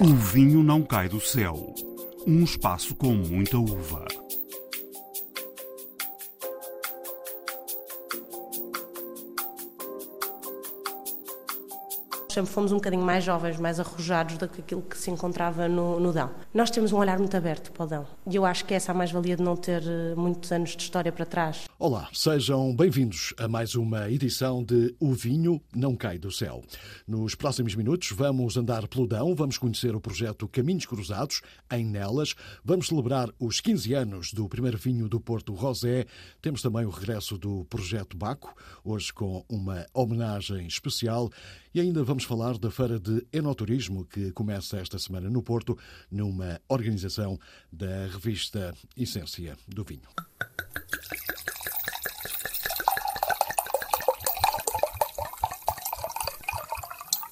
O vinho não cai do céu. Um espaço com muita uva. sempre fomos um bocadinho mais jovens, mais arrojados do que aquilo que se encontrava no, no Dão. Nós temos um olhar muito aberto para o Dão e eu acho que essa é a mais-valia de não ter eh, muitos anos de história para trás. Olá, sejam bem-vindos a mais uma edição de O Vinho Não Cai do Céu. Nos próximos minutos vamos andar pelo Dão, vamos conhecer o projeto Caminhos Cruzados em Nelas, vamos celebrar os 15 anos do primeiro vinho do Porto Rosé, temos também o regresso do projeto Baco, hoje com uma homenagem especial e ainda vamos falar da Feira de Enoturismo que começa esta semana no Porto, numa organização da revista Essência do Vinho.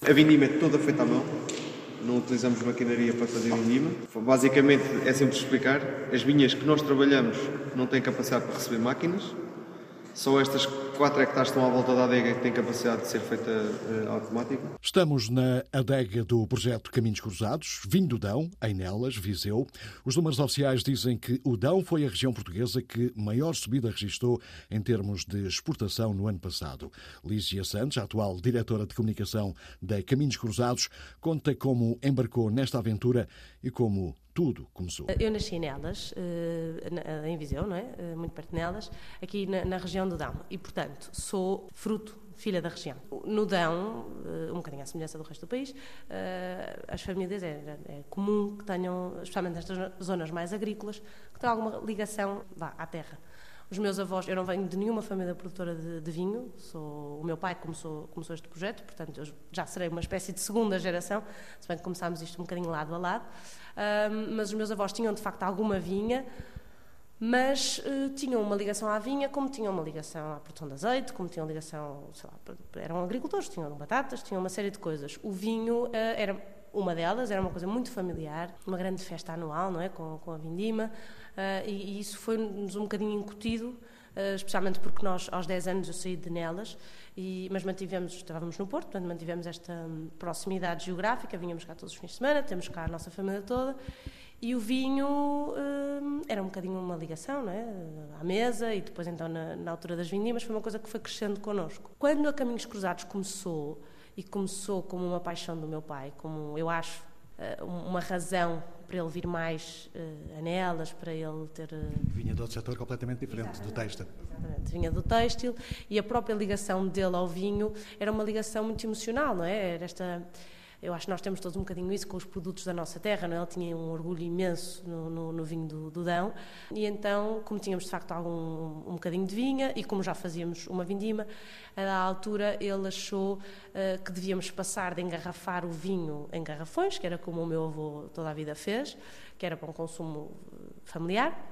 A vindima é toda feita à mão, não utilizamos maquinaria para fazer vindima. Basicamente, é simples explicar, as vinhas que nós trabalhamos não têm capacidade para receber máquinas, só estas 4 hectares estão à volta da adega que têm capacidade de ser feita uh, automática. Estamos na adega do projeto Caminhos Cruzados, vinho do Dão, em Nelas, Viseu. Os números oficiais dizem que o Dão foi a região portuguesa que maior subida registrou em termos de exportação no ano passado. Lígia Santos, a atual diretora de comunicação da Caminhos Cruzados, conta como embarcou nesta aventura e como tudo começou. Eu nasci nelas, eh, em Viseu, não é? Eh, muito perto nelas, aqui na, região do Dão. E, portanto, sou fruto, filha da região. No Dão, eh, um bocadinho à semelhança do resto do país, as famílias é, é comum que tenham, especialmente nestas zonas mais agrícolas, que tenham alguma ligação vá, à terra. Os meus avós, eu não venho de nenhuma família produtora de, de, vinho, sou, o meu pai começou, começou este projeto, portanto já serei uma espécie de segunda geração, se bem que começámos isto um bocadinho lado a lado mas os meus avós tinham de facto alguma vinha, mas uh, tinham uma ligação à vinha, como tinham uma ligação à produção de azeite, como tinham ligação, sei lá, eram agricultores, tinham batatas, tinham uma série de coisas. O vinho uh, era uma delas, era uma coisa muito familiar, uma grande festa anual, não é, com, com a vindima, uh, e, e, isso foi-nos um bocadinho incutido, especialmente porque nós, aos 10 anos, eu saí de Nelas, e, mas mantivemos, estávamos no Porto, portanto mantivemos esta hum, proximidade geográfica, vinhamos cá todos os fins de semana, temos cá a nossa família toda, e o vinho hum, era um bocadinho uma ligação, não é? À mesa e depois então na, na altura das vindimas foi uma coisa que foi crescendo connosco. Quando a Caminhos Cruzados começou, e começou como uma paixão do meu pai, como eu acho eh, uma razão para ele vir mais uh, a nelas, para ele ter. Uh... Vinha de outro setor completamente diferente, Exatamente. do têxtil. Exatamente, vinha do têxtil e a própria ligação dele ao vinho era uma ligação muito emocional, não é? Era esta eu acho que nós temos todos um bocadinho isso com os produtos da nossa terra, não é? Ele tinha um orgulho imenso no, no, no vinho do, do, Dão, e então, como tínhamos de facto algum, um bocadinho de vinha, e como já fazíamos uma vindima, a altura ele achou uh, que devíamos passar de engarrafar o vinho em garrafões, que era como o meu avô toda a vida fez, que era para um consumo familiar,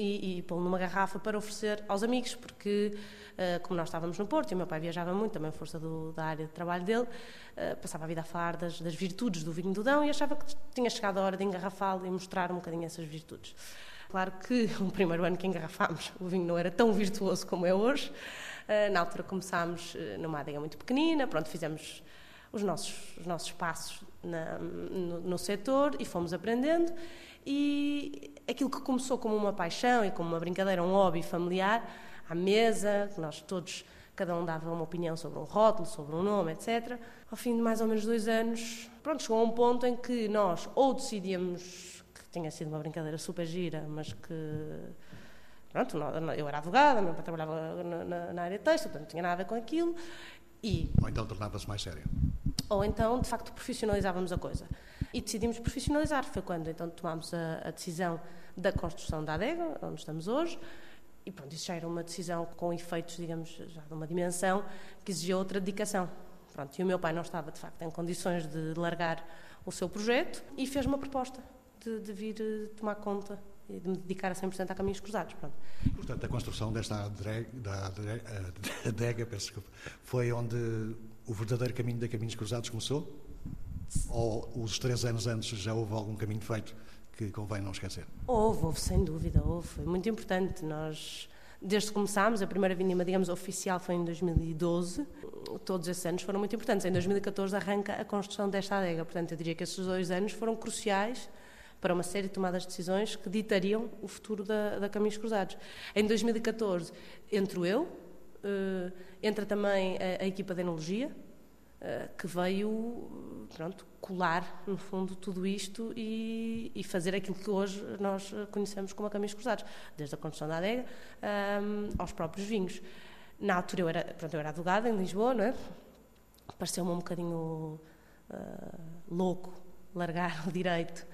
e, e pô-lo numa garrafa para oferecer aos amigos, porque, uh, como nós estávamos no Porto, e o meu pai viajava muito, também força do, da área de trabalho dele, uh, passava a vida a falar das, das, virtudes do vinho do Dão e achava que tinha chegado a hora de engarrafá-lo e mostrar um bocadinho essas virtudes. Claro que o primeiro ano que engarrafámos, o vinho não era tão virtuoso como é hoje. Uh, na altura começámos numa adega muito pequenina, pronto, fizemos os nossos, os nossos passos na, no, no setor e fomos aprendendo. E aquilo que começou como uma paixão e como uma brincadeira, um hobby familiar, à mesa, que nós todos, cada um dava uma opinião sobre um rótulo, sobre um nome, etc. Ao fim de mais ou menos dois anos, pronto, chegou a um ponto em que nós ou decidíamos que tinha sido uma brincadeira super gira, mas que pronto, eu era advogada, meu pai trabalhava na, na área de texto, portanto não tinha nada a ver com aquilo. E, ou então tornava-se mais sério. Ou então, de facto, profissionalizávamos a coisa. E decidimos profissionalizar. Foi quando então tomámos a, a decisão da construção da adega, onde estamos hoje. E pronto, isso já era uma decisão com efeitos, digamos, já de uma dimensão que exigia outra dedicação. Pronto, e o meu pai não estava, de facto, em condições de largar o seu projeto e fez uma proposta de, de vir eh, tomar conta e de me dedicar a 100% a caminhos cruzados. Pronto. Portanto, a construção desta adega, da adega, peço foi onde o verdadeiro caminho da Caminhos Cruzados começou? Ou os três anos antes já houve algum caminho feito que convém não esquecer? Houve, houve, sem dúvida, houve. Foi muito importante. Nós, desde que começámos, a primeira vindima, digamos, oficial foi em 2012. todos esses anos foram muito importantes. Em 2014 arranca a construção desta adega, portanto, eu diria que esses dois anos foram cruciais para uma série de tomadas de decisões que ditariam o futuro da, da Caminhos Cruzados. Em 2014 entro eu, uh, entra também a, a equipa de enologia, que veio pronto, colar, no fundo, tudo isto e, e, fazer aquilo que hoje nós conhecemos como a Caminhos Cruzados, desde a construção da adega um, aos próprios vinhos. Na altura eu era, pronto, eu era advogada em Lisboa, não é? Pareceu-me um bocadinho uh, louco largar o direito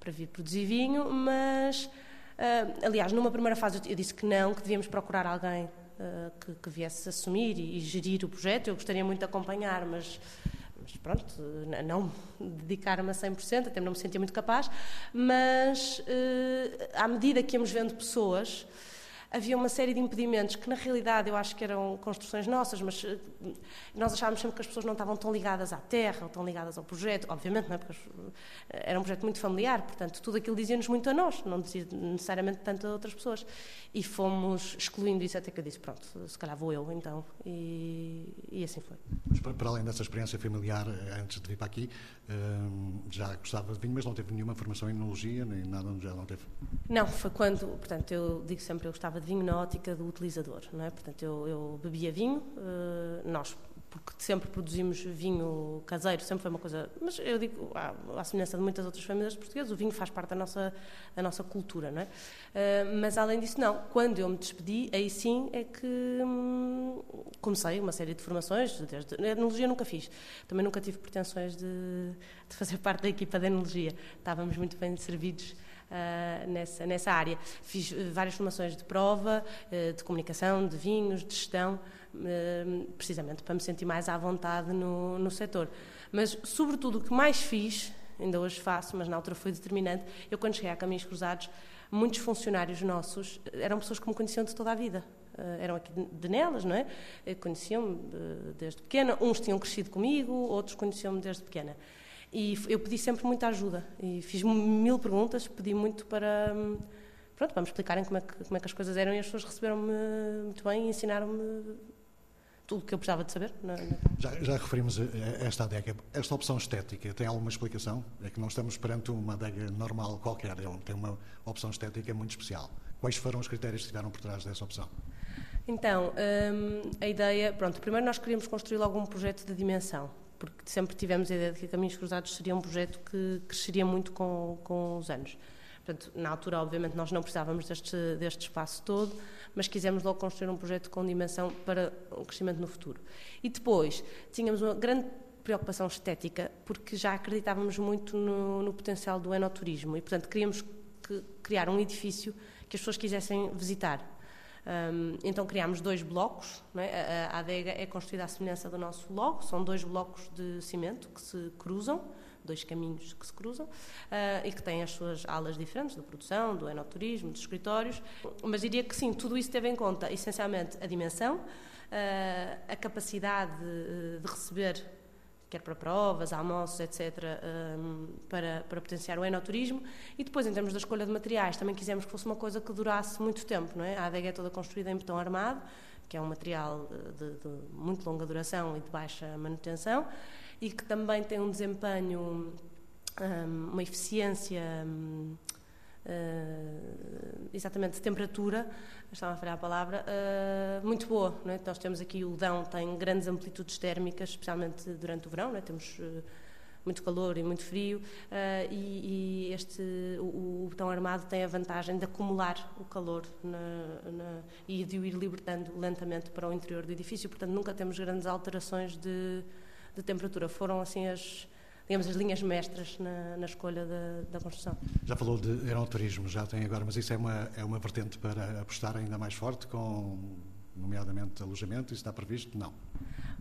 para vir produzir vinho, mas, uh, aliás, numa primeira fase eu disse que não, que devíamos procurar alguém uh, que, que, viesse assumir e, e, gerir o projeto. Eu gostaria muito de acompanhar, mas, mas pronto, não dedicar-me a 100%, até não me sentia muito capaz. Mas, à medida que íamos vendo pessoas havia uma série de impedimentos que, na realidade, eu acho que eram construções nossas, mas eh, nós achávamos sempre que as pessoas não estavam tão ligadas à terra ou tão ligadas ao projeto. Obviamente, não é? Porque eh, era um projeto muito familiar, portanto, tudo aquilo dizia-nos muito a nós, não dizia necessariamente tanto a outras pessoas. E fomos excluindo isso até que eu disse: pronto, se calhar vou eu, então. E, e assim foi. Mas, para além dessa experiência familiar, eh, antes de vir para aqui, já gostava de vinho, mas não teve nenhuma formação em enologia, nem nada, já não teve? Não, foi quando, portanto, eu digo sempre, eu gostava de vinho na ótica do utilizador, não é? Portanto, eu, eu bebia vinho, uh, nós porque sempre produzimos vinho caseiro, sempre foi uma coisa. Mas eu digo, à, à semelhança de muitas outras famílias portuguesas, o vinho faz parte da nossa, da nossa cultura, não é? Uh, mas além disso, não. Quando eu me despedi, aí sim é que hum, comecei uma série de formações. Desde, enologia nunca fiz. Também nunca tive pretensões de, de fazer parte da equipa de enologia. Estávamos muito bem servidos uh, nessa, nessa área. Fiz eh, várias formações de prova, uh, de comunicação, de vinhos, de gestão, uh, precisamente para me sentir mais à vontade no, no setor. Mas, sobretudo, o que mais fiz, ainda hoje faço, mas na altura foi determinante, eu quando cheguei a Caminhos Cruzados, muitos funcionários nossos eram pessoas que me conheciam de toda a vida. Uh, eram aqui de Nelas, não é? Conheciam-me uh, desde pequena. Uns tinham crescido comigo, outros conheciam-me desde pequena. E eu pedi sempre muita ajuda e fiz mil perguntas, pedi muito para pronto, para me explicarem como é que, como é que as coisas eram e as pessoas receberam-me muito bem e ensinaram-me tudo o que eu precisava de saber. Na, na... Já, já, referimos a esta adega. Esta opção estética tem alguma explicação? É que não estamos perante uma adega normal qualquer, ele tem uma opção estética muito especial. Quais foram os critérios que estiveram por trás dessa opção? Então, hum, a ideia, pronto, primeiro nós queríamos construir logo um projeto de dimensão porque sempre tivemos a ideia de que Caminhos Cruzados seria um projeto que cresceria muito com, com os anos. Portanto, na altura, obviamente, nós não precisávamos deste, deste espaço todo, mas quisemos logo construir um projeto com dimensão para o crescimento no futuro. E depois, tínhamos uma grande preocupação estética, porque já acreditávamos muito no, no potencial do enoturismo e, portanto, queríamos que, criar um edifício que as pessoas quisessem visitar. Um, então criámos dois blocos, é? a, a, adega é construída à semelhança do nosso logo, são dois blocos de cimento que se cruzam, dois caminhos que se cruzam uh, e que têm as suas alas diferentes, da produção, do enoturismo, dos escritórios, mas diria que sim, tudo isso teve em conta essencialmente a dimensão, uh, a capacidade de, de receber quer para provas, almoços, etc., um, para, para potenciar o enoturismo. E depois, em termos da escolha de materiais, também quisemos que fosse uma coisa que durasse muito tempo. Não é? A adega é toda construída em betão armado, que é um material de, de muito longa duração e de baixa manutenção, e que também tem um desempenho, um, uma eficiência. Uh, exatamente de temperatura, estava a falhar a palavra, uh, muito boa. Não é? Nós temos aqui o Dão, tem grandes amplitudes térmicas, especialmente durante o verão, não é? temos uh, muito calor e muito frio, e, e, este, o, o, botão armado tem a vantagem de acumular o calor na, na, e de o ir libertando lentamente para o interior do edifício, portanto nunca temos grandes alterações de, de temperatura. Foram assim as digamos, as linhas mestras na, na escolha da, da, construção. Já falou de aeroturismo, já tem agora, mas isso é uma, é uma vertente para apostar ainda mais forte, com, nomeadamente, alojamento, isso está previsto? Não.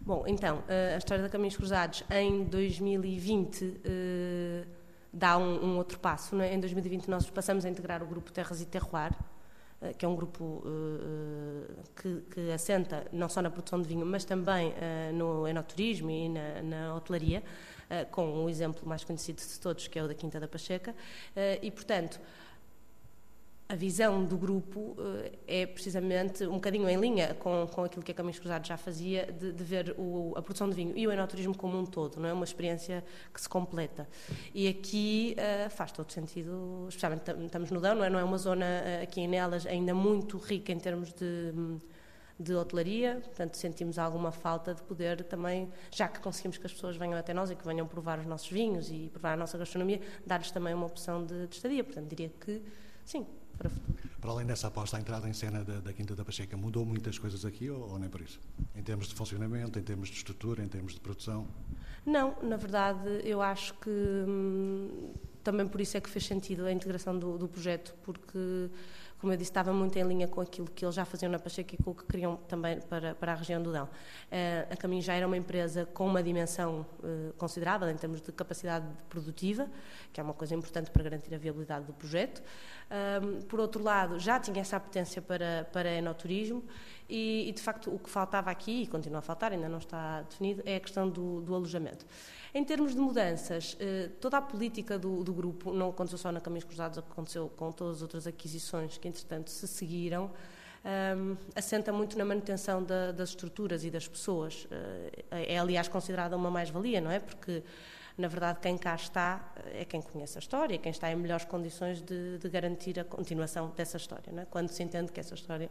Bom, então, eh, a história da Caminhos Cruzados em 2020 eh, dá um, um, outro passo. É? Em 2020 nós passamos a integrar o grupo Terras e Terroir, eh, que é um grupo que, que, assenta não só na produção de vinho, mas também no enoturismo e na, na hotelaria. Eh, com o exemplo mais conhecido de todos, que é o da Quinta da Pacheca, eh, e, portanto, a visão do grupo uh, é precisamente um bocadinho em linha com, com aquilo que a Caminhos Cruzados já fazia, de, de ver o, a produção de vinho e o enoturismo como um todo, não é? Uma experiência que se completa. E aqui uh, faz todo sentido, especialmente estamos no Dão, não é? Não é uma zona aqui em Nelas ainda muito rica em termos de. De hotelaria, portanto sentimos alguma falta de poder também, já que conseguimos que as pessoas venham até nós e que venham provar os nossos vinhos e provar a nossa gastronomia, dar-lhes também uma opção de, de estadia. Portanto, diria que sim, para o futuro. Para além dessa aposta, a entrada em cena da, da Quinta da Pacheca mudou muitas coisas aqui ou, ou, nem por isso? Em termos de funcionamento, em termos de estrutura, em termos de produção? Não, na verdade, eu acho que hum, também por isso é que fez sentido a integração do, do projeto, porque como eu disse, estava muito em linha com aquilo que eles já faziam na Pacheco e com o que queriam também para, para a região do Dão. Uh, a Caminho já era uma empresa com uma dimensão uh, considerável em termos de capacidade produtiva, que é uma coisa importante para garantir a viabilidade do projeto. Um, por outro lado, já tinha essa potência para, para enoturismo e, e, de facto, o que faltava aqui, e continua a faltar, ainda não está definido, é a questão do, do alojamento. Em termos de mudanças, eh, toda a política do, do, grupo, não aconteceu só na Caminhos Cruzados, aconteceu com todas as outras aquisições que, entretanto, se seguiram, um, assenta muito na manutenção da, das estruturas e das pessoas. Eh, é, aliás, considerada uma mais-valia, não é? Porque na verdade, quem cá está é quem conhece a história, quem está em melhores condições de, de garantir a continuação dessa história, é? quando se entende que essa história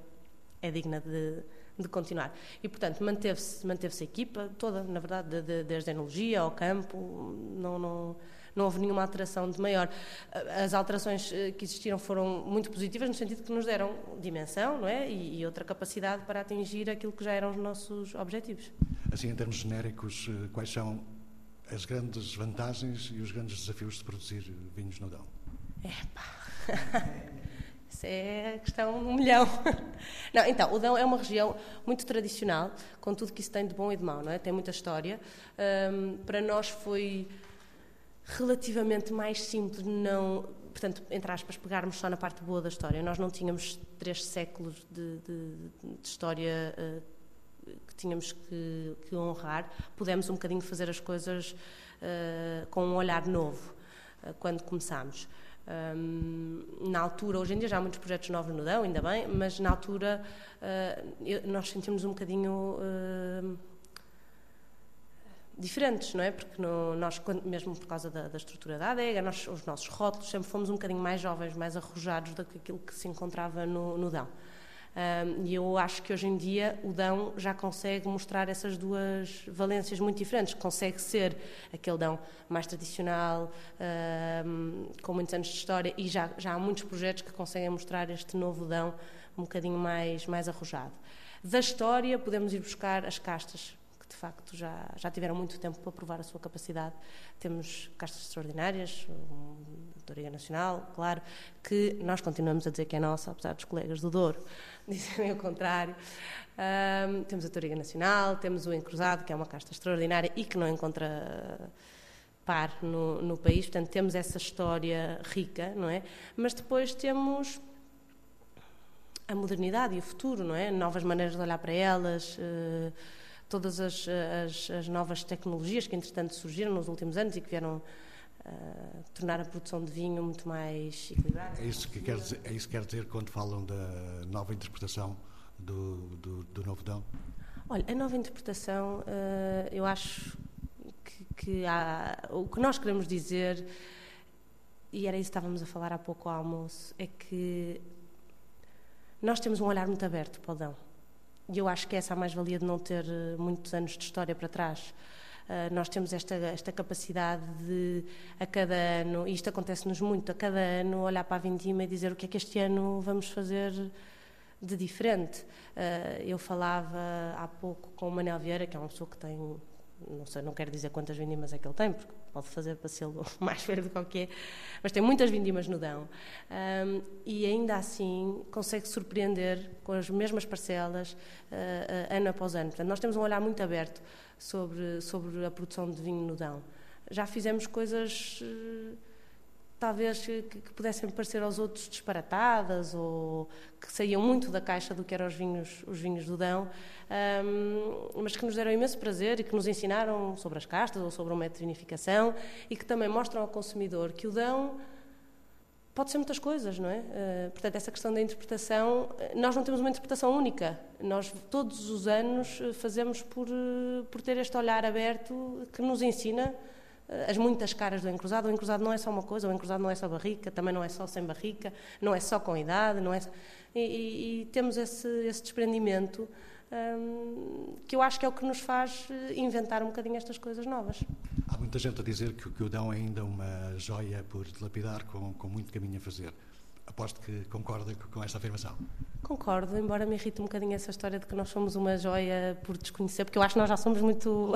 é digna de, de continuar. E, portanto, manteve-se manteve a equipa toda, na verdade, de, de, desde a enologia ao campo, não, não, não houve nenhuma alteração de maior. As alterações eh, que existiram foram muito positivas, no sentido que nos deram dimensão não é? e, e outra capacidade para atingir aquilo que já eram os nossos objetivos. Assim, em termos genéricos, eh, quais são as grandes vantagens e os grandes desafios de produzir vinhos no Dão? Epá. Isso é questão um milhão. Não, então, o Dão é uma região muito tradicional, com tudo que isso tem de bom e de mau, não é? Tem muita história. Um, para nós foi relativamente mais simples não, portanto, entre aspas, pegarmos só na parte boa da história. Nós não tínhamos três séculos de, de, de história uh, que tínhamos que, que, honrar, pudemos um bocadinho fazer as coisas uh, com um olhar novo uh, quando começámos. Um, na altura, hoje em dia já há muitos projetos novos no Dão, ainda bem, mas na altura uh, nós sentimos um bocadinho diferentes, não é? Porque no, nós, mesmo por causa da, da estrutura da adega, nós, os nossos rótulos sempre fomos um bocadinho mais jovens, mais arrojados do que aquilo que se encontrava no, no Dão. E eu acho que hoje em dia o Dão já consegue mostrar essas duas valências muito diferentes. Consegue ser aquele Dão mais tradicional, com muitos anos de história, e já, já há muitos projetos que conseguem mostrar este novo Dão um bocadinho mais, mais arrojado. Da história, podemos ir buscar as castas, que de facto já, já tiveram muito tempo para provar a sua capacidade. Temos castas extraordinárias, um, Doutoria Nacional, claro, que nós continuamos a dizer que é nossa, apesar dos colegas do Douro dizerem o contrário. Um, temos a Toriga Nacional, temos o Encruzado, que é uma casta extraordinária e que não encontra par no, no país, portanto temos essa história rica, não é? Mas depois temos a modernidade e o futuro, não é? Novas maneiras de olhar para elas, uh, todas as, as, as, novas tecnologias que entretanto surgiram nos últimos anos e que vieram uh, tornar a produção de vinho muito mais equilibrada. É isso que quer dizer, é isso que quer dizer quando falam da nova interpretação do, do, do Novo Dão? Olha, a nova interpretação, uh, eu acho que, que há, o que nós queremos dizer, e era isso que estávamos a falar há pouco ao almoço, é que nós temos um olhar muito aberto para o Dão. E eu acho que essa é a mais-valia de não ter eh, muitos anos de história para trás. Uh, nós temos esta, esta capacidade de, a cada ano, e isto acontece-nos muito, a cada ano olhar para a Vindima e dizer o que é que este ano vamos fazer de diferente. Uh, eu falava há pouco com o Manel Vieira, que é uma pessoa que tem, não sei, não quero dizer quantas vindimas é que ele tem, porque pode fazer ser mais que qualquer, mas tem muitas vindimas no Dão. Um, e ainda assim consegue surpreender com as mesmas parcelas uh, uh, ano após ano. Portanto, nós temos um olhar muito aberto sobre, sobre a produção de vinho no Dão. Já fizemos coisas eh, talvez que, que, pudessem parecer aos outros disparatadas ou que saíam muito da caixa do que eram os vinhos, os vinhos do Dão, um, mas que nos deram imenso prazer e que nos ensinaram sobre as castas ou sobre o método de vinificação e que também mostram ao consumidor que o Dão Pode ser muitas coisas, não é? Uh, portanto, essa questão da interpretação, nós não temos uma interpretação única. Nós, todos os anos, fazemos por, por ter este olhar aberto que nos ensina as muitas caras do encruzado. O encruzado não é só uma coisa, o encruzado não é só barrica, também não é só sem barrica, não é só com idade, não é... E, e, e temos esse, esse desprendimento um, que eu acho que é o que nos faz eh, inventar um bocadinho estas coisas novas. Há muita gente a dizer que, o Dão é ainda uma joia por dilapidar, com, com muito caminho a fazer. Aposto que concorda com esta afirmação. Concordo, embora me irrite um bocadinho essa história de que nós somos uma joia por desconhecer, porque eu acho que nós já somos muito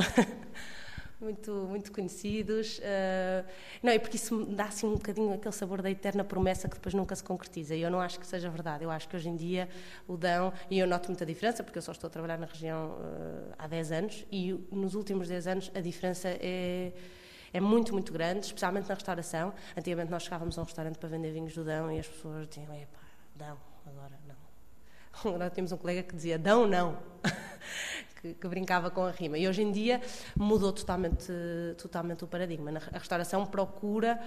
muito, muito conhecidos. Uh, não, é porque isso dá assim um bocadinho aquele sabor da eterna promessa que depois nunca se concretiza. E eu não acho que seja verdade. Eu acho que hoje em dia o Dão, e eu noto muita diferença, porque eu só estou a trabalhar na região uh, há 10 anos, e nos últimos 10 anos a diferença é é muito, muito grande, especialmente na restauração. Antigamente nós chegávamos a um restaurante para vender vinhos do Dão e as pessoas diziam, epá, Dão, agora não. Agora temos um colega que dizia, Dão não. que, que, brincava com a rima. E hoje em dia mudou totalmente, totalmente o paradigma. A restauração procura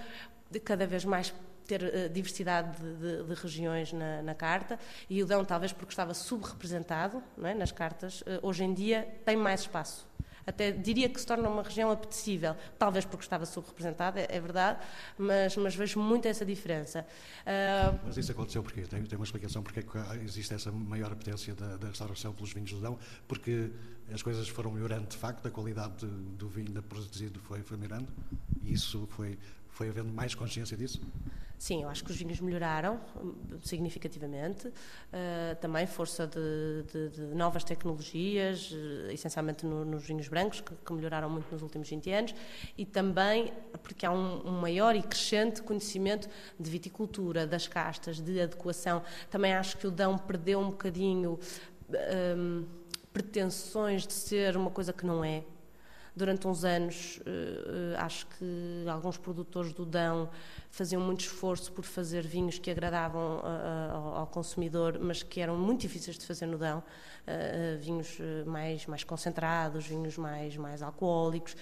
cada vez mais ter uh, diversidade de, de, de regiões na, na, carta e o Dão, talvez porque estava subrepresentado é, nas cartas, uh, hoje em dia tem mais espaço até diria que se torna uma região apetecível, talvez porque estava subrepresentada, é, verdade, mas, mas vejo muito essa diferença. Uh... Mas isso aconteceu porque tem, tem uma explicação porque existe essa maior apetência da, da restauração pelos vinhos do Dão, porque as coisas foram melhorando de facto, a qualidade do vinho produzido foi, foi melhorando, e isso foi, foi havendo mais consciência disso? Sim, eu acho que os vinhos melhoraram hum, significativamente. Uh, também força de, de, de novas tecnologias, uh, essencialmente no, nos vinhos brancos, que, que, melhoraram muito nos últimos 20 anos, e também porque há um, um, maior e crescente conhecimento de viticultura, das castas, de adequação. Também acho que o Dão perdeu um bocadinho. Um, pretensões de ser uma coisa que não é, Durante uns anos, eh, eh, acho que alguns produtores do Dão faziam muito esforço por fazer vinhos que agradavam ao consumidor, mas que eram muito difíceis de fazer no Dão. Eh, vinhos mais, mais concentrados, vinhos mais, mais alcoólicos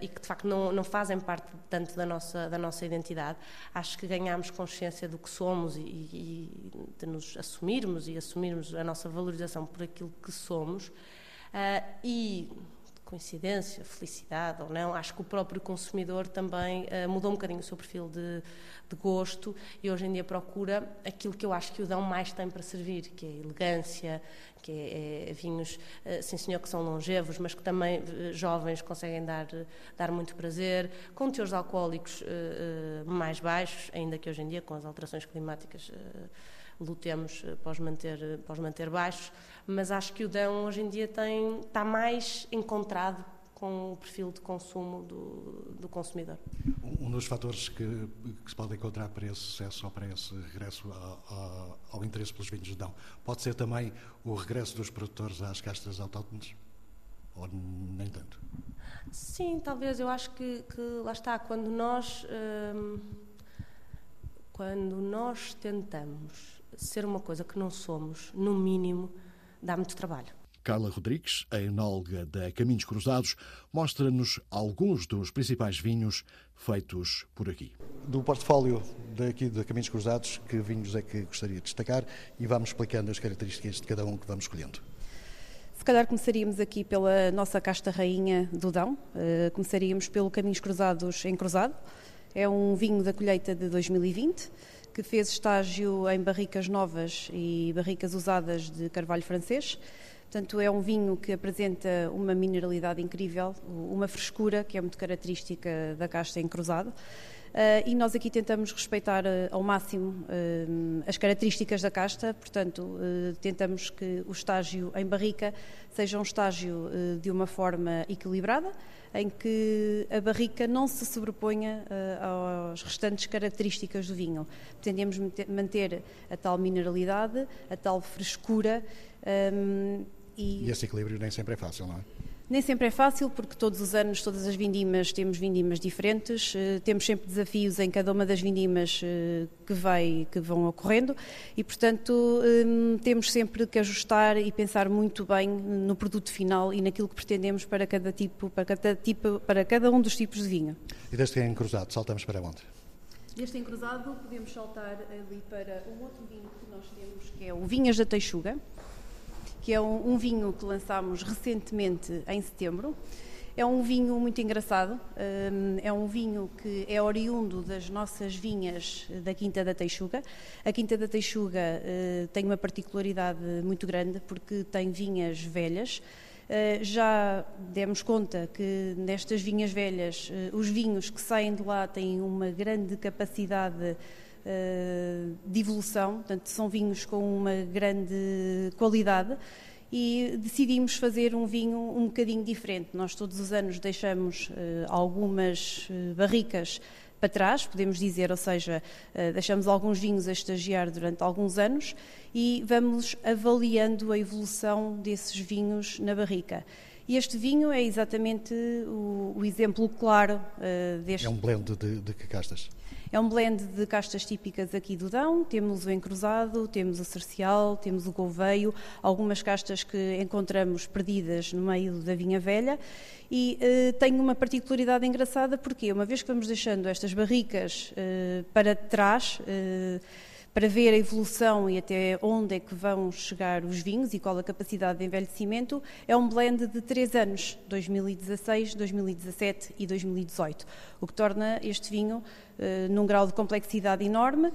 e que de facto não, não fazem parte tanto da nossa, da nossa identidade. Acho que ganhamos consciência do que somos e, e de nos assumirmos e assumirmos a nossa valorização por aquilo que somos. e coincidência, felicidade ou não, acho que o próprio consumidor também uh, mudou um bocadinho o seu perfil de, de, gosto e hoje em dia procura aquilo que eu acho que o Dão mais tem para servir, que é elegância, que é, é vinhos, uh, sim senhor, que são longevos, mas que também uh, jovens conseguem dar, dar muito prazer, com teores alcoólicos mais baixos, ainda que hoje em dia com as alterações climáticas lutemos para os manter, para os manter baixos, mas acho que o Dão hoje em dia tem, está mais encontrado com o perfil de consumo do, do consumidor. Um dos fatores que, que, se pode encontrar para esse sucesso ou para esse regresso ao, ao interesse pelos vinhos de Dão pode ser também o regresso dos produtores às castas autóctones? Ou nem tanto? Sim, talvez. Eu acho que, que lá está, quando nós, hum, quando nós tentamos ser uma coisa que não somos, no mínimo, dá muito trabalho. Carla Rodrigues, a enóloga da Caminhos Cruzados, mostra-nos alguns dos principais vinhos feitos por aqui. Do portfólio daqui da Caminhos Cruzados, que vinhos é que gostaria de destacar e vamos explicando as características de cada um que vamos escolhendo. Se calhar começaríamos aqui pela nossa casta rainha do Dão, uh, começaríamos pelo Caminhos Cruzados em Cruzado. É um vinho da colheita de 2020 que fez estágio em barricas novas e barricas usadas de carvalho francês. Portanto, é um vinho que apresenta uma mineralidade incrível, uma frescura que é muito característica da casta encruzada. Uh, e nós aqui tentamos respeitar uh, ao máximo uh, as características da casta, portanto, tentamos que o estágio em barrica seja um estágio de uma forma equilibrada, em que a barrica não se sobreponha às restantes características do vinho. Pretendemos manter a tal mineralidade, a tal frescura. Um, e... e esse equilíbrio nem sempre é fácil, não é? Nem sempre é fácil, porque todos os anos, todas as vindimas, temos vindimas diferentes, uh, temos sempre desafios em cada uma das vindimas uh, que, vai, que vão ocorrendo e, portanto, um, temos sempre que ajustar e pensar muito bem no produto final e naquilo que pretendemos para cada tipo, para cada, tipo, para cada um dos tipos de vinho. E desde que é em cruzado, saltamos para onde? Deste encruzado podemos saltar ali para um outro vinho que nós temos, que é o Vinhas da Teixuga, que é um, um vinho que lançámos recentemente em setembro. É um vinho muito engraçado, hum, é um vinho que é oriundo das nossas vinhas da Quinta da Teixuga. A Quinta da Teixuga eh, tem uma particularidade muito grande porque tem vinhas velhas. Eh, já demos conta que nestas vinhas velhas eh, os vinhos que saem de lá têm uma grande capacidade de evolução, portanto, são vinhos com uma grande qualidade e decidimos fazer um vinho um bocadinho diferente. Nós todos os anos deixamos uh, algumas uh, barricas para trás, podemos dizer, ou seja, uh, deixamos alguns vinhos a estagiar durante alguns anos e vamos avaliando a evolução desses vinhos na barrica. E este vinho é exatamente o, o exemplo claro deste. É um blend de, de que castas? É um blend de castas típicas aqui do Dão, temos o encruzado, temos o cercial, temos o gouveio, algumas castas que encontramos perdidas no meio da vinha velha. E uh, tem uma particularidade engraçada porque uma vez que vamos deixando estas barricas uh, para trás, uh, para ver a evolução e até onde é que vão chegar os vinhos e qual a capacidade de envelhecimento, é um blend de três anos, 2016, 2017 e 2018, o que torna este vinho uh, num grau de complexidade enorme, eh,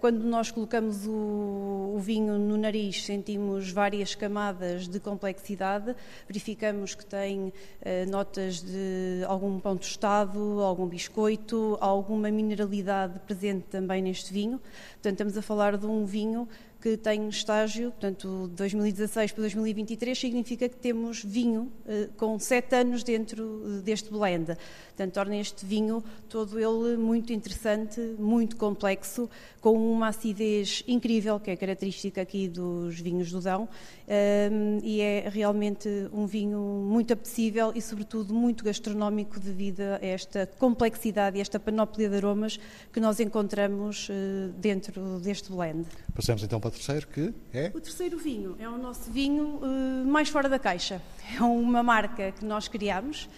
quando nós colocamos o, o, vinho no nariz, sentimos várias camadas de complexidade, verificamos que tem eh, notas de algum pão tostado, algum biscoito, alguma mineralidade presente também neste vinho. Portanto, estamos a falar de um vinho que tem estágio, portanto, 2016 para 2023 significa que temos vinho eh, com sete anos dentro eh, deste blend. Portanto, torna este vinho todo ele muito interessante, muito complexo, com uma acidez incrível, que é característica aqui dos vinhos do Dão, um, e é realmente um vinho muito apetecível e, sobretudo, muito gastronómico devido a esta complexidade e esta panóplia de aromas que nós encontramos uh, dentro deste blend. Passamos então para terceiro, que é? O terceiro vinho é o nosso vinho uh, mais fora da caixa. É uma marca que nós criamos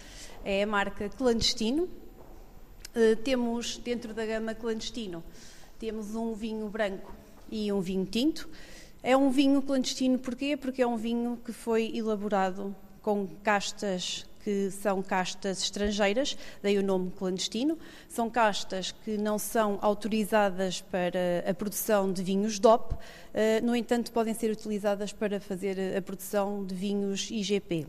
é a marca Clandestino. Uh, temos dentro da gama Clandestino, temos um vinho branco e um vinho tinto. É um vinho clandestino porquê? Porque é um vinho que foi elaborado com castas que são castas estrangeiras, daí o nome clandestino. São castas que não são autorizadas para a produção de vinhos DOP, eh, no entanto, podem ser utilizadas para fazer a produção de vinhos IGP.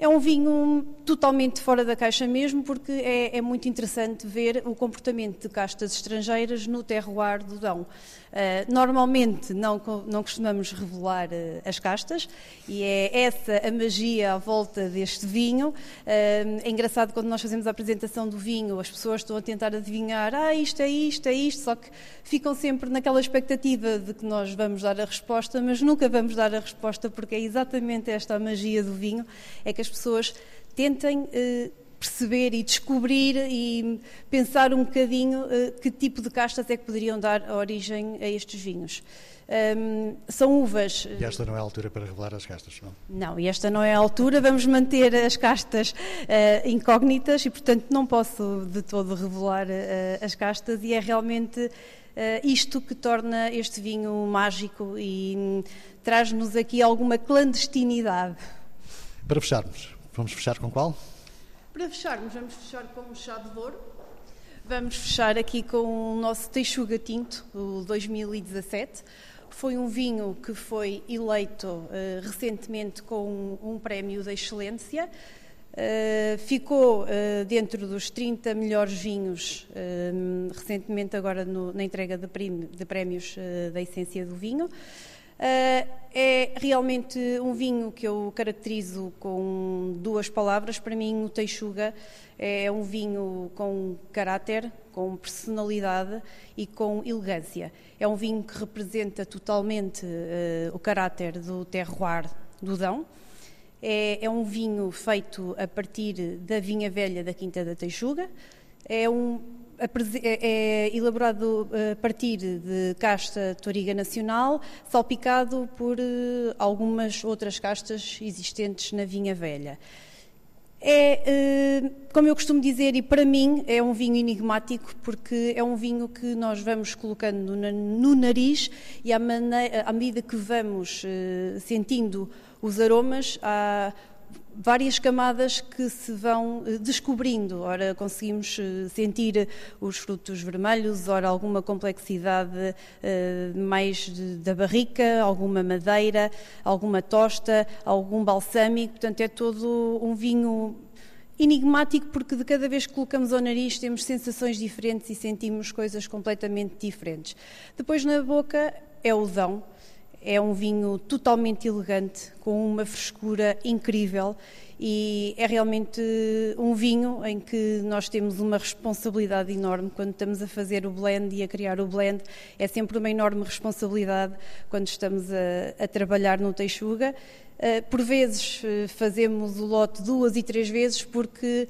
É um vinho totalmente fora da caixa mesmo, porque é, é, muito interessante ver o comportamento de castas estrangeiras no terroir do Dão. Uh, normalmente não, não costumamos revelar uh, as castas e é essa a magia à volta deste vinho. Uh, é engraçado quando nós fazemos a apresentação do vinho, as pessoas estão a tentar adivinhar, ah, isto é isto, é isto, só que ficam sempre naquela expectativa de que nós vamos dar a resposta, mas nunca vamos dar a resposta porque é exatamente esta a magia do vinho, é que as pessoas tentem perceber e descobrir e pensar um bocadinho uh, que tipo de castas é que poderiam dar origem a estes vinhos. Um, são uvas. E esta não é a altura para revelar as castas, não? Não, e esta não é a altura. Vamos manter as castas uh, incógnitas e, portanto, não posso de todo revelar uh, as castas. E é realmente isto que torna este vinho mágico e um, traz-nos aqui alguma clandestinidade. Para fecharmos, vamos fechar com qual? Para fecharmos, vamos fechar com um chá de ouro. Vamos fechar aqui com o nosso Teixuga Tinto, o 2017. Foi um vinho que foi eleito uh, recentemente com um, um, prémio de excelência. Uh, ficou uh, dentro dos 30 melhores vinhos, recentemente agora no, na entrega de, de prémios da essência do vinho. Uh, é realmente um vinho que eu caracterizo com duas palavras. Para mim, o Teixuga é um vinho com caráter, com personalidade e com elegância. É um vinho que representa totalmente uh, o caráter do terroir do Dão. É, é, um vinho feito a partir da vinha velha da Quinta da Teixuga. É um é, é elaborado eh, a partir de casta toriga nacional, salpicado por eh, algumas outras castas existentes na vinha velha. É, como eu costumo dizer, e para mim é um vinho enigmático, porque é um vinho que nós vamos colocando no nariz e à, maneira, à medida que vamos sentindo os aromas, há várias camadas que se vão eh, descobrindo. Ora, conseguimos eh, sentir os frutos vermelhos, ora, alguma complexidade uh, mais da barrica, alguma madeira, alguma tosta, algum balsâmico. Portanto, é todo um vinho enigmático porque de cada vez que colocamos ao nariz temos sensações diferentes e sentimos coisas completamente diferentes. Depois na boca é o dão é um vinho totalmente elegante, com uma frescura incrível e é realmente um vinho em que nós temos uma responsabilidade enorme quando estamos a fazer o blend e a criar o blend. É sempre uma enorme responsabilidade quando estamos a, a trabalhar no Teixuga. Uh, por vezes uh, fazemos o lote duas e três vezes porque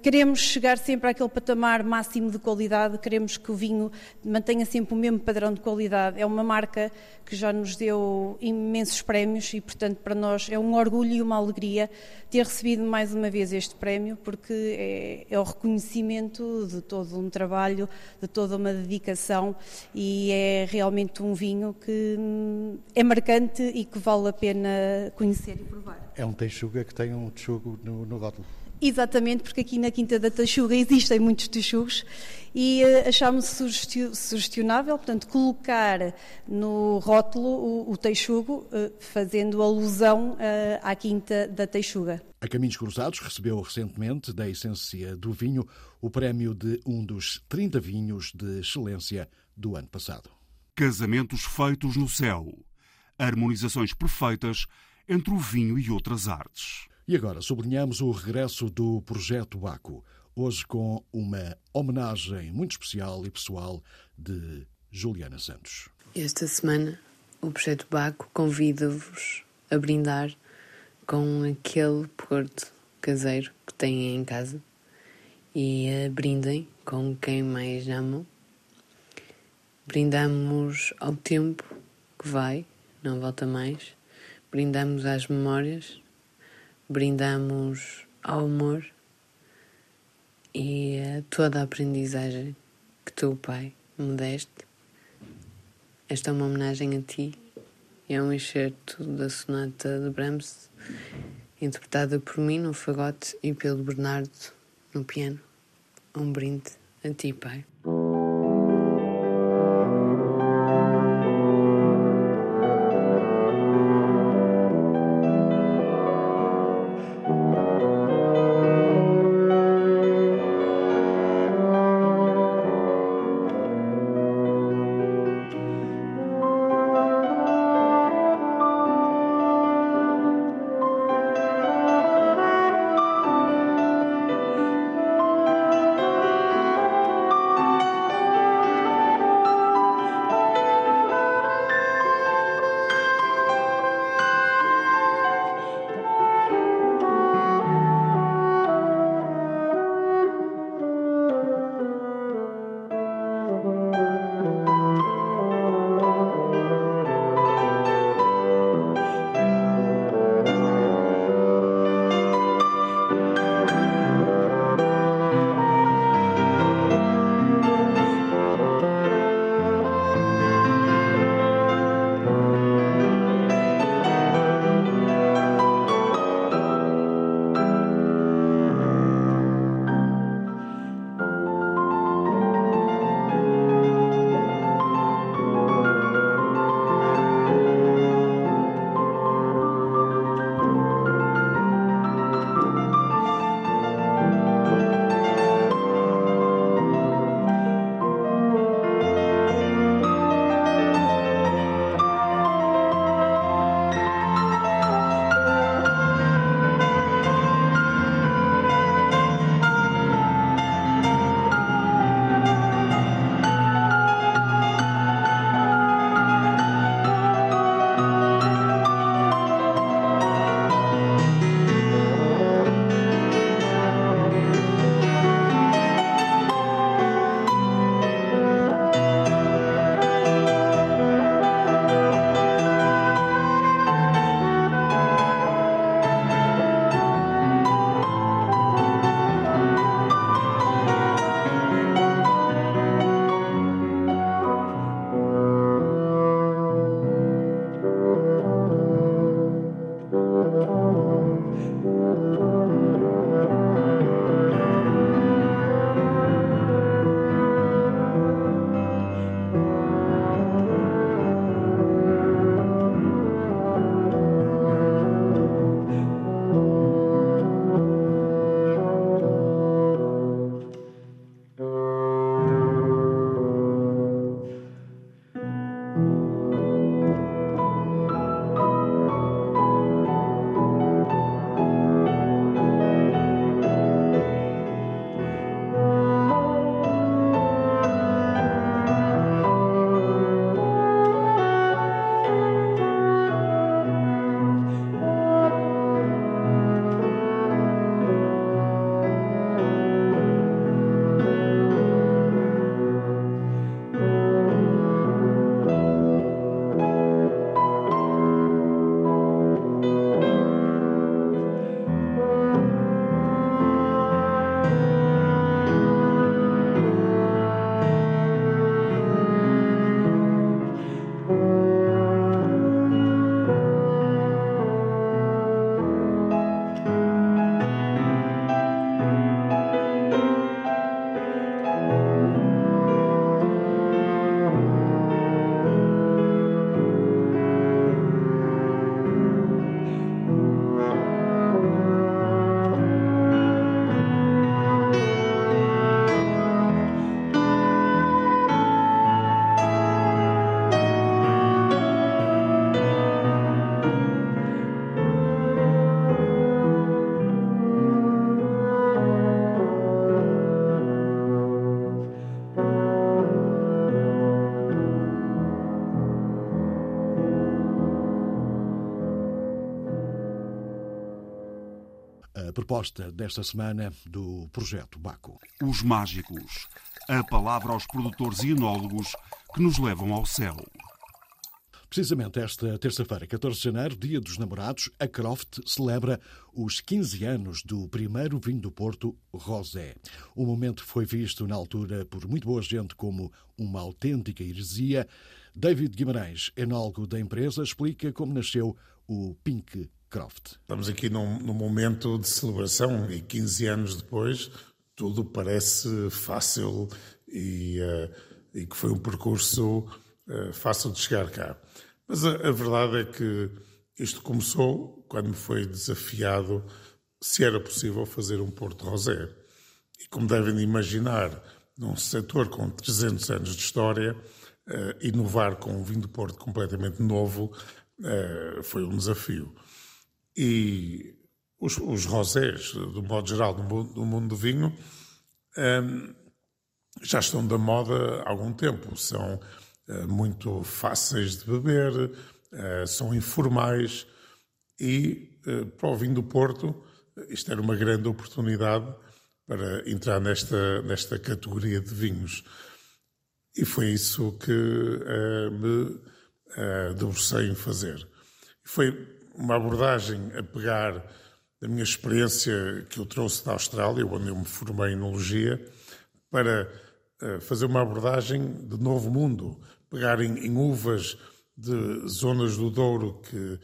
queremos chegar sempre àquele patamar máximo de qualidade, queremos que o vinho mantenha sempre o mesmo padrão de qualidade. É uma marca que já nos deu imensos prémios e, portanto, para nós é um orgulho e uma alegria ter recebido mais uma vez este prémio, porque é, é o reconhecimento de todo um trabalho, de toda uma dedicação e é realmente um vinho que hum, é marcante e que vale a pena conhecer e provar. É um texuga que tem um texugo no, no rótulo. Exatamente, porque aqui na Quinta da Tachuga existem muitos texugos e uh, achámos sugestionável, portanto, colocar no rótulo o, o texugo, uh, fazendo alusão uh, à Quinta da Teixuga. A Caminhos Cruzados recebeu recentemente, da Essência do Vinho, o prémio de um dos 30 vinhos de excelência do ano passado. Casamentos feitos no céu. Harmonizações perfeitas entre o vinho e outras artes. E agora sublinhamos o regresso do Projeto Baco, hoje com uma homenagem muito especial e pessoal de Juliana Santos. Esta semana, o Projeto Baco convida-vos a brindar com aquele porto caseiro que têm em casa e a brindem com quem mais amam. Brindamos ao tempo que vai, não volta mais. Brindamos às memórias brindamos ao amor e a toda a aprendizagem que tu, Pai, me deste. Esta é uma homenagem a ti é um excerto da sonata de Brahms, interpretada por mim no fagote e pelo Bernardo no piano. Um brinde a ti, Pai. Proposta desta semana do projeto Baco. Os mágicos. A palavra aos produtores e enólogos que nos levam ao céu. Precisamente esta terça-feira, 14 de janeiro, dia dos namorados, a Croft celebra os 15 anos do primeiro vinho do Porto, Rosé. O momento foi visto na altura por muito boa gente como uma autêntica heresia. David Guimarães, enólogo da empresa, explica como nasceu o Pink Croft. Estamos aqui num, num momento de celebração e 15 anos depois tudo parece fácil e, uh, e que foi um percurso uh, fácil de chegar cá. Mas a, a, verdade é que isto começou quando me foi desafiado se era possível fazer um Porto Rosé. E como devem imaginar, num setor com 300 anos de história, uh, inovar com um vinho do Porto completamente novo foi um desafio. E os, os rosés, do modo geral, do mundo, do, mundo do vinho, um, ehm, já estão da moda há algum tempo. São eh, muito fáceis de beber, eh, são informais e, eh, para o vinho do Porto, isto era uma grande oportunidade para entrar nesta, nesta categoria de vinhos. E foi isso que me debrucei em fazer. Foi uma abordagem a pegar da minha experiência que eu trouxe da Austrália, onde eu me formei em enologia, para uh, fazer uma abordagem de novo mundo, pegar em, em uvas de zonas do Douro que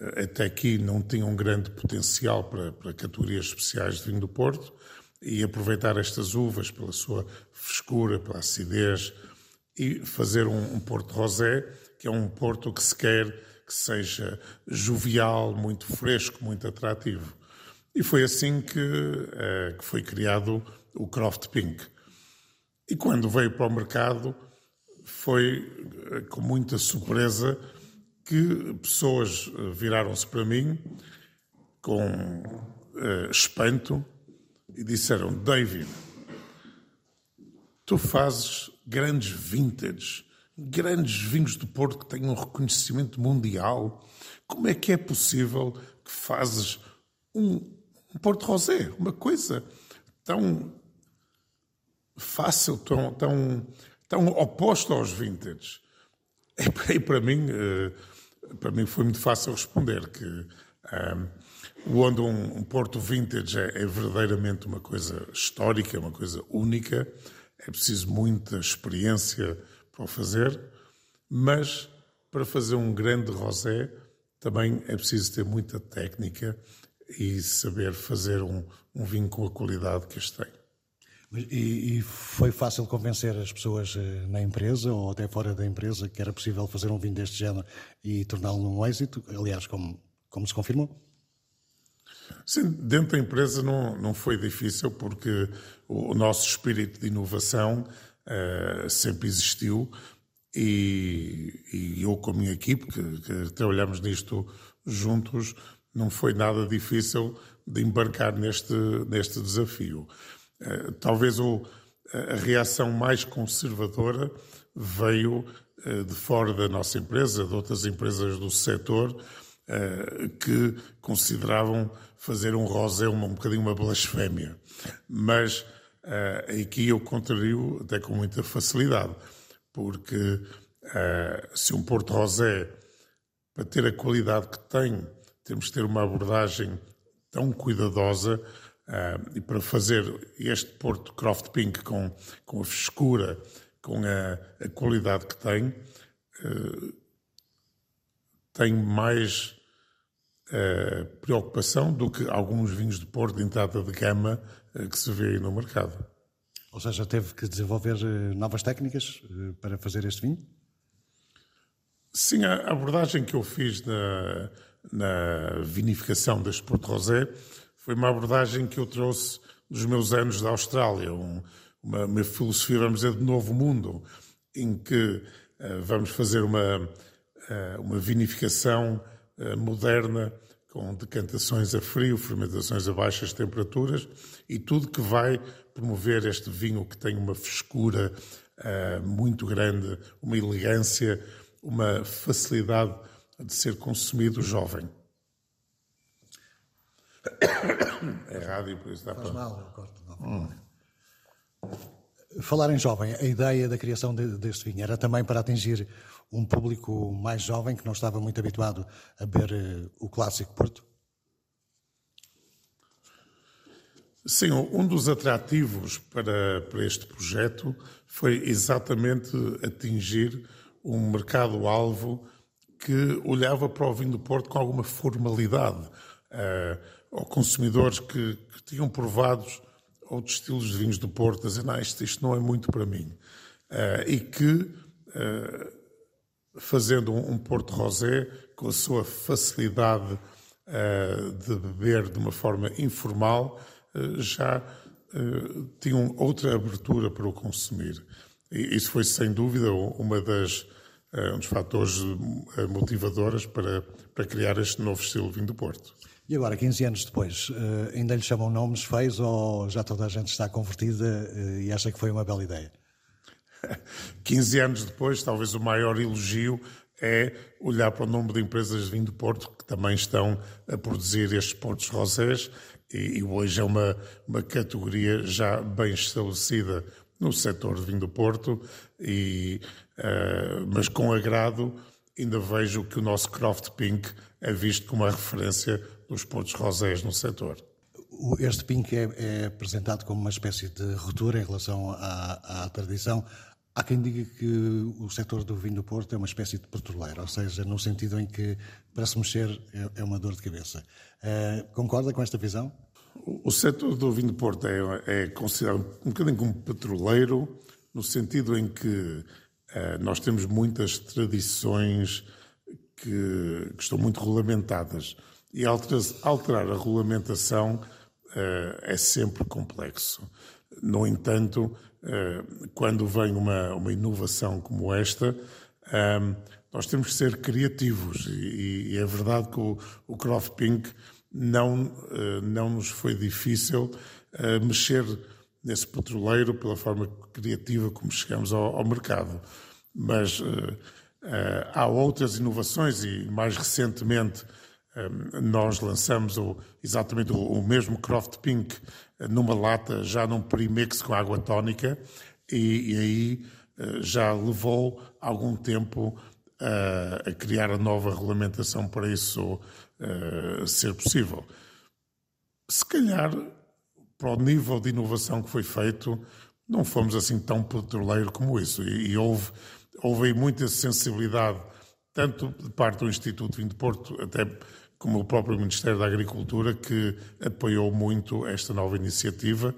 eh, até aqui não tinham grande potencial para, para categorias especiais de vinho do Porto e aproveitar estas uvas pela sua frescura, pela acidez e fazer um, um Porto Rosé, que é um Porto que se quer que seja jovial, muito fresco, muito atrativo. E foi assim que, é, que foi criado o Croft Pink. E quando veio para o mercado, foi eh, com muita surpresa que pessoas eh, viraram-se para mim com uh, espanto e disseram: David, tu fazes grandes vintage, grandes vinhos do Porto que têm um reconhecimento mundial. Como é que é possível que fazes um, um Porto Rosé, uma coisa tão fácil, tão, tão tão oposto aos vintage. E para mim, eh, para mim foi muito fácil responder que um, eh, onde um, um Porto Vintage é, é, verdadeiramente uma coisa histórica, uma coisa única, é preciso muita experiência para o fazer, mas para fazer um grande rosé também é preciso ter muita técnica e saber fazer um, um vinho com a qualidade que este tem. E, e, foi fácil convencer as pessoas eh, na empresa ou até fora da empresa que era possível fazer um vinho deste género e torná-lo um êxito? Aliás, como, como se confirmou? Sim, dentro da empresa não, não foi difícil porque o, nosso espírito de inovação uh, sempre existiu e, e, eu com a minha equipe, que, que trabalhamos nisto juntos, não foi nada difícil de embarcar neste, neste desafio. Eh, talvez o, a reação mais conservadora veio eh, de fora da nossa empresa, de outras empresas do setor, eh, que consideravam fazer um rosé uma, um bocadinho uma blasfémia. Mas aqui eu contrario até com muita facilidade, porque se um Porto Rosé, para ter a qualidade que tem, temos que ter uma abordagem tão cuidadosa Uh, e para fazer este Porto Croft Pink com, com a frescura, com a, a qualidade que tem, uh, tem mais uh, preocupação do que alguns vinhos de Porto de entrada de gama que se vê aí no mercado. Ou seja, teve que desenvolver novas técnicas para fazer este vinho? Sim, a abordagem que eu fiz na, na vinificação deste Porto Rosé foi uma abordagem que eu trouxe dos meus anos da Austrália, um, uma, uma, filosofia, vamos dizer, de novo mundo, em que uh, vamos fazer uma, uh, uma vinificação uh, moderna com decantações a frio, fermentações a baixas temperaturas e tudo que vai promover este vinho que tem uma frescura muito grande, uma elegância, uma facilidade de ser consumido jovem. rádio, por isso dá Faz para. mal, eu corto. Não. Falar em jovem, a ideia da criação de- deste vinho era também para atingir um público mais jovem que não estava muito habituado a beber eh, o clássico Porto? Sim, um dos atrativos para, para este projeto foi exatamente atingir um mercado-alvo que olhava para o vinho do Porto com alguma formalidade, uh, ou consumidores que, que tinham provados outros estilos de vinhos do Porto, a dizer, não, isto, isto não é muito para mim. Uh, e que, uh, fazendo um, Porto Rosé, com a sua facilidade uh, de beber de uma forma informal, uh, já uh, tinham outra abertura para o consumir. E isso foi, sem dúvida, uma das, um dos fatores motivadores para, para criar este novo estilo de vinho do Porto. E agora, 15 anos depois, ainda lhe chamam nomes feios ou já toda a gente está convertida e acha que foi uma bela ideia? 15 anos depois, talvez o maior elogio é olhar para o número de empresas de vinho do Porto que também estão a produzir estes portos rosés e, hoje é uma, uma categoria já bem estabelecida no setor de vinho do Porto, e, uh, mas com agrado ainda vejo que o nosso Croft Pink é visto como a referência dos portos rosés no setor. Este Pink é, é, apresentado como uma espécie de ruptura em relação à, à, tradição. Há quem diga que o setor do vinho do Porto é uma espécie de petroleiro, ou seja, no sentido em que para se mexer é, é uma dor de cabeça. Uh, concorda com esta visão? O, setor do vinho do Porto é, é, considerado um bocadinho como petroleiro, no sentido em que uh, nós temos muitas tradições que, que estão muito regulamentadas. E alterar, a regulamentação uh, é sempre complexo. No entanto, quando vem uma, uma inovação como esta, um, nós temos que ser criativos. E, e é verdade que o, o Croft Pink não, uh, não nos foi difícil mexer nesse petroleiro pela forma criativa como chegamos ao, ao mercado. Mas há outras inovações e, mais recentemente, nós lançamos o, exatamente o, o, mesmo Croft Pink numa lata, já num premix com água tónica, e, e aí já levou algum tempo a, a, criar a nova regulamentação para isso uh, ser possível. Se calhar, para o nível de inovação que foi feito, não fomos assim tão petroleiro como isso, e, e houve, houve muita sensibilidade, tanto de parte do Instituto Vinho de Porto, até como o próprio Ministério da Agricultura, que apoiou muito esta nova iniciativa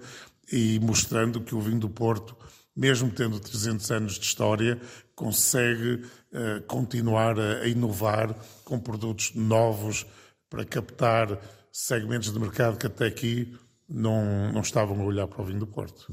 e mostrando que o vinho do Porto, mesmo tendo 300 anos de história, consegue uh, continuar a, a, inovar com produtos novos para captar segmentos de mercado que até aqui não, não estavam a olhar para o vinho do Porto.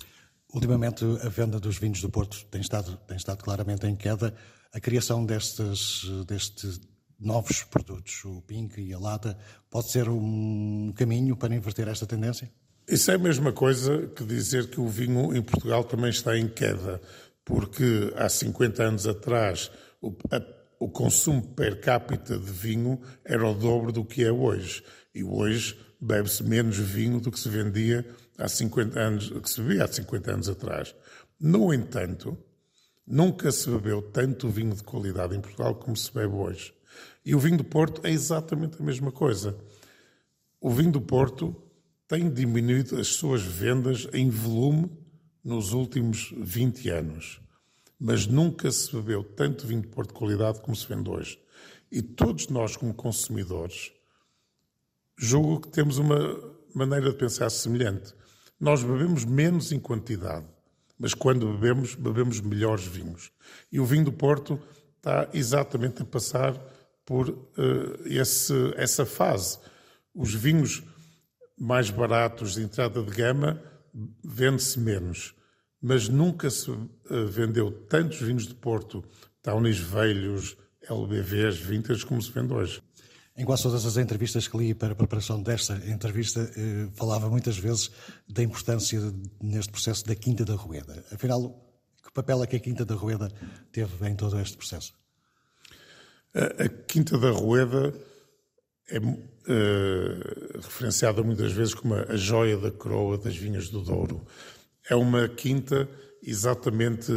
Ultimamente, a venda dos vinhos do Porto tem estado, tem estado claramente em queda. A criação destes, destes novos produtos, o Pink e a lata, pode ser um caminho para inverter esta tendência? Isso é a mesma coisa que dizer que o vinho em Portugal também está em queda, porque há 50 anos atrás o, a, o consumo per capita de vinho era o dobro do que é hoje. E hoje bebe-se menos vinho do que se vendia há 50 anos, que se bebia há 50 anos atrás. No entanto, nunca se bebeu tanto vinho de qualidade em Portugal como se bebe hoje. E o vinho do Porto é exatamente a mesma coisa. O vinho do Porto tem diminuído as suas vendas em volume nos últimos 20 anos. Mas nunca se bebeu tanto vinho de Porto de qualidade como se vende hoje. E todos nós, como consumidores, julgo que temos uma maneira de pensar semelhante. Nós bebemos menos em quantidade, mas quando bebemos, bebemos melhores vinhos. E o vinho do Porto está exatamente a passar por uh, esse, essa fase. Os vinhos mais baratos de entrada de gama vende-se menos, mas nunca se uh, vendeu tantos vinhos de Porto, Taunis velhos, LBVs, vintage, como se vende hoje. Em quase todas as entrevistas que li para a preparação desta entrevista, eh, falava muitas vezes da importância neste processo da Quinta da Rueda. Afinal, que papel é que a Quinta da Rueda teve em todo este processo? A, Quinta da Rueda é, uh, referenciada muitas vezes como a joia da coroa das vinhas do Douro. É uma quinta exatamente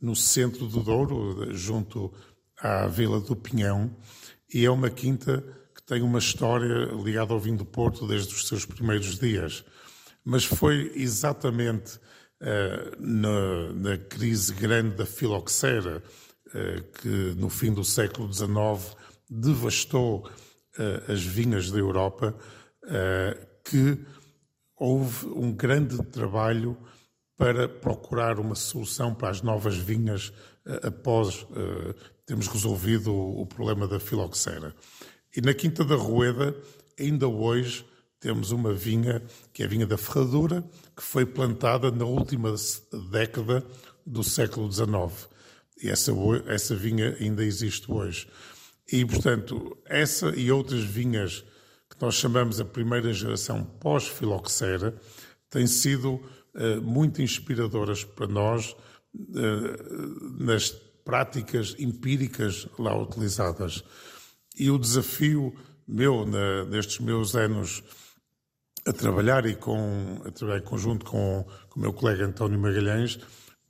no centro do Douro, junto à Vila do Pinhão, e é uma quinta que tem uma história ligada ao vinho do Porto desde os seus primeiros dias. Mas foi exatamente uh, na, na, crise grande da filoxera, que no fim do século XIX devastou uh, as vinhas da Europa, que houve um grande trabalho para procurar uma solução para as novas vinhas após termos resolvido o, o problema da filoxera. E na Quinta da Rueda, ainda hoje, temos uma vinha, que é a vinha da Ferradura, que foi plantada na última década do século XIX. E essa, essa vinha ainda existe hoje. E, portanto, essa e outras vinhas que nós chamamos a primeira geração pós-filoxera têm sido uh, muito inspiradoras para nós uh, nas práticas empíricas lá utilizadas. E o desafio meu, na, nestes meus anos a trabalhar e com, a trabalhar em conjunto com, com o meu colega António Magalhães,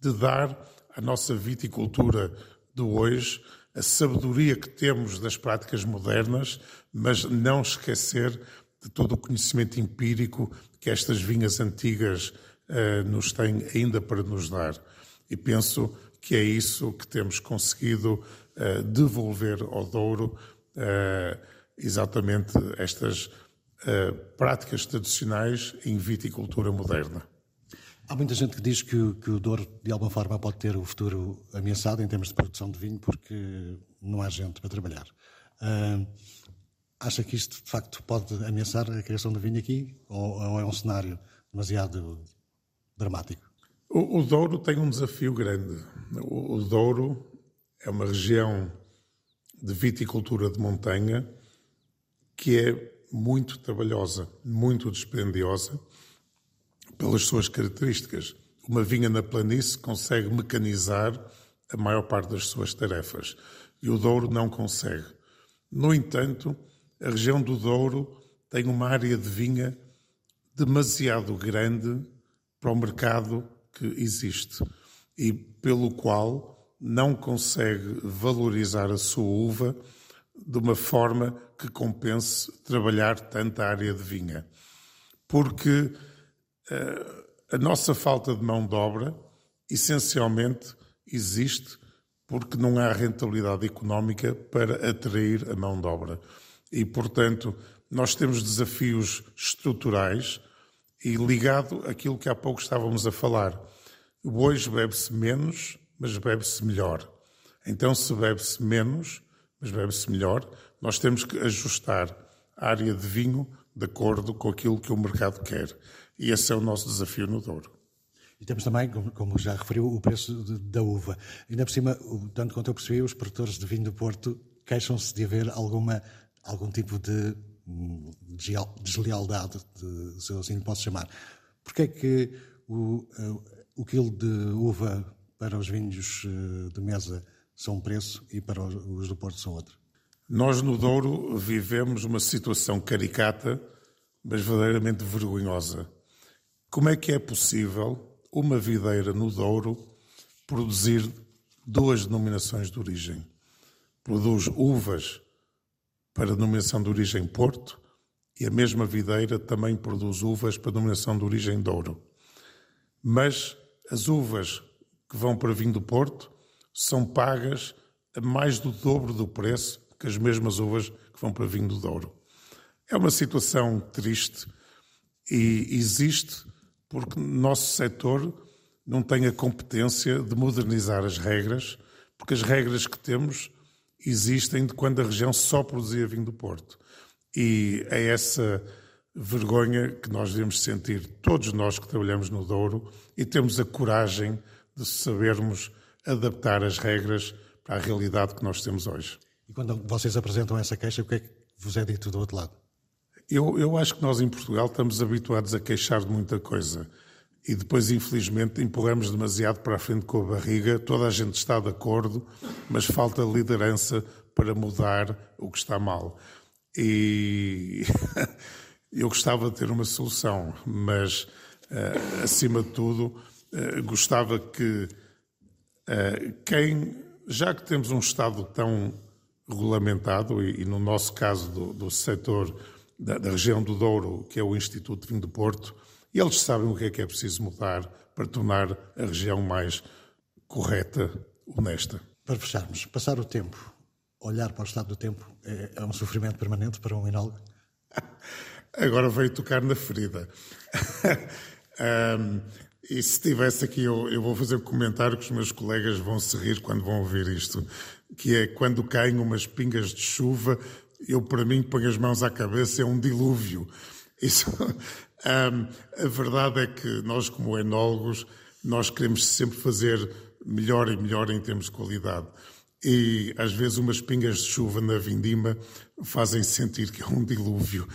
de dar à nossa viticultura de hoje a sabedoria que temos das práticas modernas, mas não esquecer de todo o conhecimento empírico que estas vinhas antigas uh, nos têm ainda para nos dar. E penso que é isso que temos conseguido uh, devolver ao Douro, uh, exatamente estas práticas tradicionais em viticultura moderna. Há muita gente que diz que, que, o Douro, de alguma forma, pode ter o futuro ameaçado em termos de produção de vinho, porque não há gente para trabalhar. Uh, acha que isto, de facto, pode ameaçar a criação de vinho aqui? Ou, ou é um cenário demasiado dramático? O, o, Douro tem um desafio grande. O, o Douro é uma região de viticultura de montanha que é muito trabalhosa, muito dispendiosa pelas suas características. Uma vinha na planície consegue mecanizar a maior parte das suas tarefas e o Douro não consegue. No entanto, a região do Douro tem uma área de vinha demasiado grande para o mercado que existe e pelo qual não consegue valorizar a sua uva de uma forma que compense trabalhar tanta área de vinha. Porque a nossa falta de mão de obra, essencialmente, existe porque não há rentabilidade económica para atrair a mão de obra. E, portanto, nós temos desafios estruturais e ligado àquilo que há pouco estávamos a falar. Hoje bebe-se menos, mas bebe-se melhor. Então, se bebe-se menos, mas bebe-se melhor, nós temos que ajustar a área de vinho de acordo com aquilo que o mercado quer. E esse é o nosso desafio no Douro. E temos também, como já referiu, o preço de, da uva. Ainda por cima, tanto quanto eu percebi, os produtores de vinho do Porto queixam-se de haver alguma, algum tipo de deslealdade, se eu assim posso chamar. Porquê é que o, o quilo de uva para os vinhos eh, de mesa são um preço e para os do Porto são outro? Nós no Douro vivemos uma situação caricata, mas verdadeiramente vergonhosa. Como é que é possível uma videira no Douro produzir duas denominações de origem? Produz uvas para denominação de origem Porto e a mesma videira também produz uvas para denominação de origem Douro. Mas as uvas que vão para vinho do Porto são pagas a mais do dobro do preço que as mesmas uvas que vão para vinho do Douro. É uma situação triste e existe porque nosso setor não tem a competência de modernizar as regras, porque as regras que temos existem de quando a região só produzia vinho do Porto. E é essa vergonha que nós devemos sentir, todos nós que trabalhamos no Douro, e temos a coragem de sabermos adaptar as regras para a realidade que nós temos hoje. E quando vocês apresentam essa queixa, o que é que vos é dito do outro lado? Eu, eu acho que nós em Portugal estamos habituados a queixar de muita coisa. E depois, infelizmente, empurramos demasiado para a frente com a barriga. Toda a gente está de acordo, mas falta liderança para mudar o que está mal. E eu gostava de ter uma solução, mas, uh, acima de tudo, uh, gostava que uh, quem, já que temos um Estado tão regulamentado, e, e no nosso caso do, do setor da, da, região do Douro, que é o Instituto de Vinho do Porto, eles sabem o que é que é preciso mudar para tornar a região mais correta, honesta. Para fecharmos, passar o tempo, olhar para o estado do tempo, é, é um sofrimento permanente para um enólogo? Agora veio tocar na ferida. um, e se estivesse aqui, eu, eu, vou fazer um comentário que os meus colegas vão se rir quando vão ouvir isto, que é quando caem umas pingas de chuva, eu para mim ponho as mãos à cabeça, é um dilúvio. Isso, a verdade é que nós como enólogos, nós queremos sempre fazer melhor e melhor em termos de qualidade e às vezes umas pingas de chuva na vindima fazem sentir que é um dilúvio.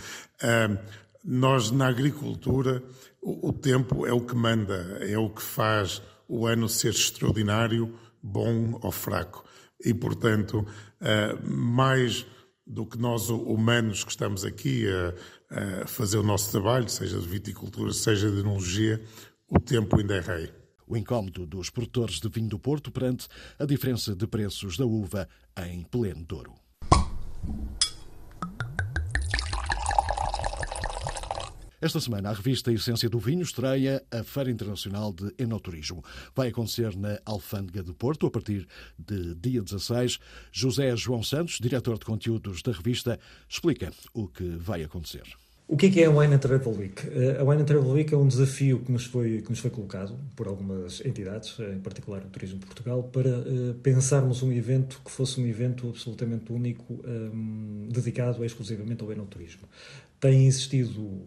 Nós, na agricultura, o, tempo é o que manda, é o que faz o ano ser extraordinário, bom ou fraco. E, portanto, uh, mais do que nós humanos que estamos aqui a, a fazer o nosso trabalho, seja de viticultura, seja de enologia, o tempo ainda é rei o incómodo dos produtores de vinho do Porto perante a diferença de preços da uva em pleno Douro. Esta semana, a revista Essência do Vinho estreia a Feira Internacional de Enoturismo. Vai acontecer na Alfândega do Porto a partir de dia 16. José João Santos, diretor de conteúdos da revista, explica o que vai acontecer. O que é, que é a Wine Travel Week? Eh, a Wine Travel Week é um desafio que nos, foi, que nos foi colocado por algumas entidades, eh, em particular o Turismo Portugal, para uh, pensarmos um evento que fosse um evento absolutamente único, um, dedicado exclusivamente ao enoturismo. Tem existido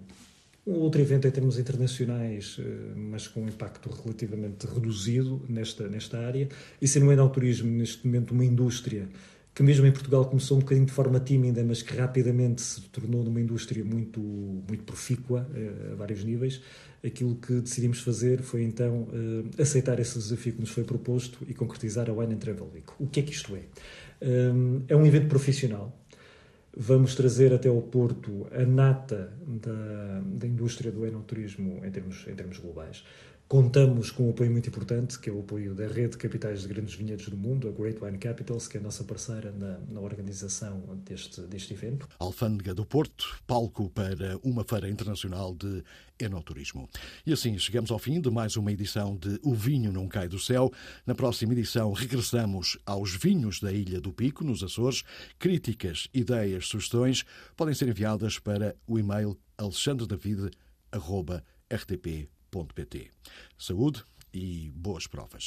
um outro evento em termos internacionais, mas com um impacto relativamente reduzido nesta, nesta área, e sendo o enoturismo neste momento uma indústria que mesmo em Portugal começou um bocadinho de forma tímida, mas que rapidamente se tornou numa indústria muito, muito profícua eh, a vários níveis, aquilo que decidimos fazer foi então eh, aceitar esse desafio que nos foi proposto e concretizar a Wine and Travel Week. O que é que isto é? Eh, é um evento profissional. Vamos trazer até ao Porto a nata da, da indústria do enoturismo em termos, em termos globais. Contamos com um apoio muito importante, que é o apoio da rede de capitais de grandes vinhedos do mundo, a Great Wine Capitals, que é a nossa parceira na, na organização deste, deste evento. Alfândega do Porto, palco para uma feira internacional de enoturismo. E assim chegamos ao fim de mais uma edição de O Vinho Não Cai do Céu. Na próxima edição regressamos aos vinhos da Ilha do Pico, nos Açores. Críticas, ideias, sugestões podem ser enviadas para o e-mail alexandredavid.rtp.com www.saúde e boas provas.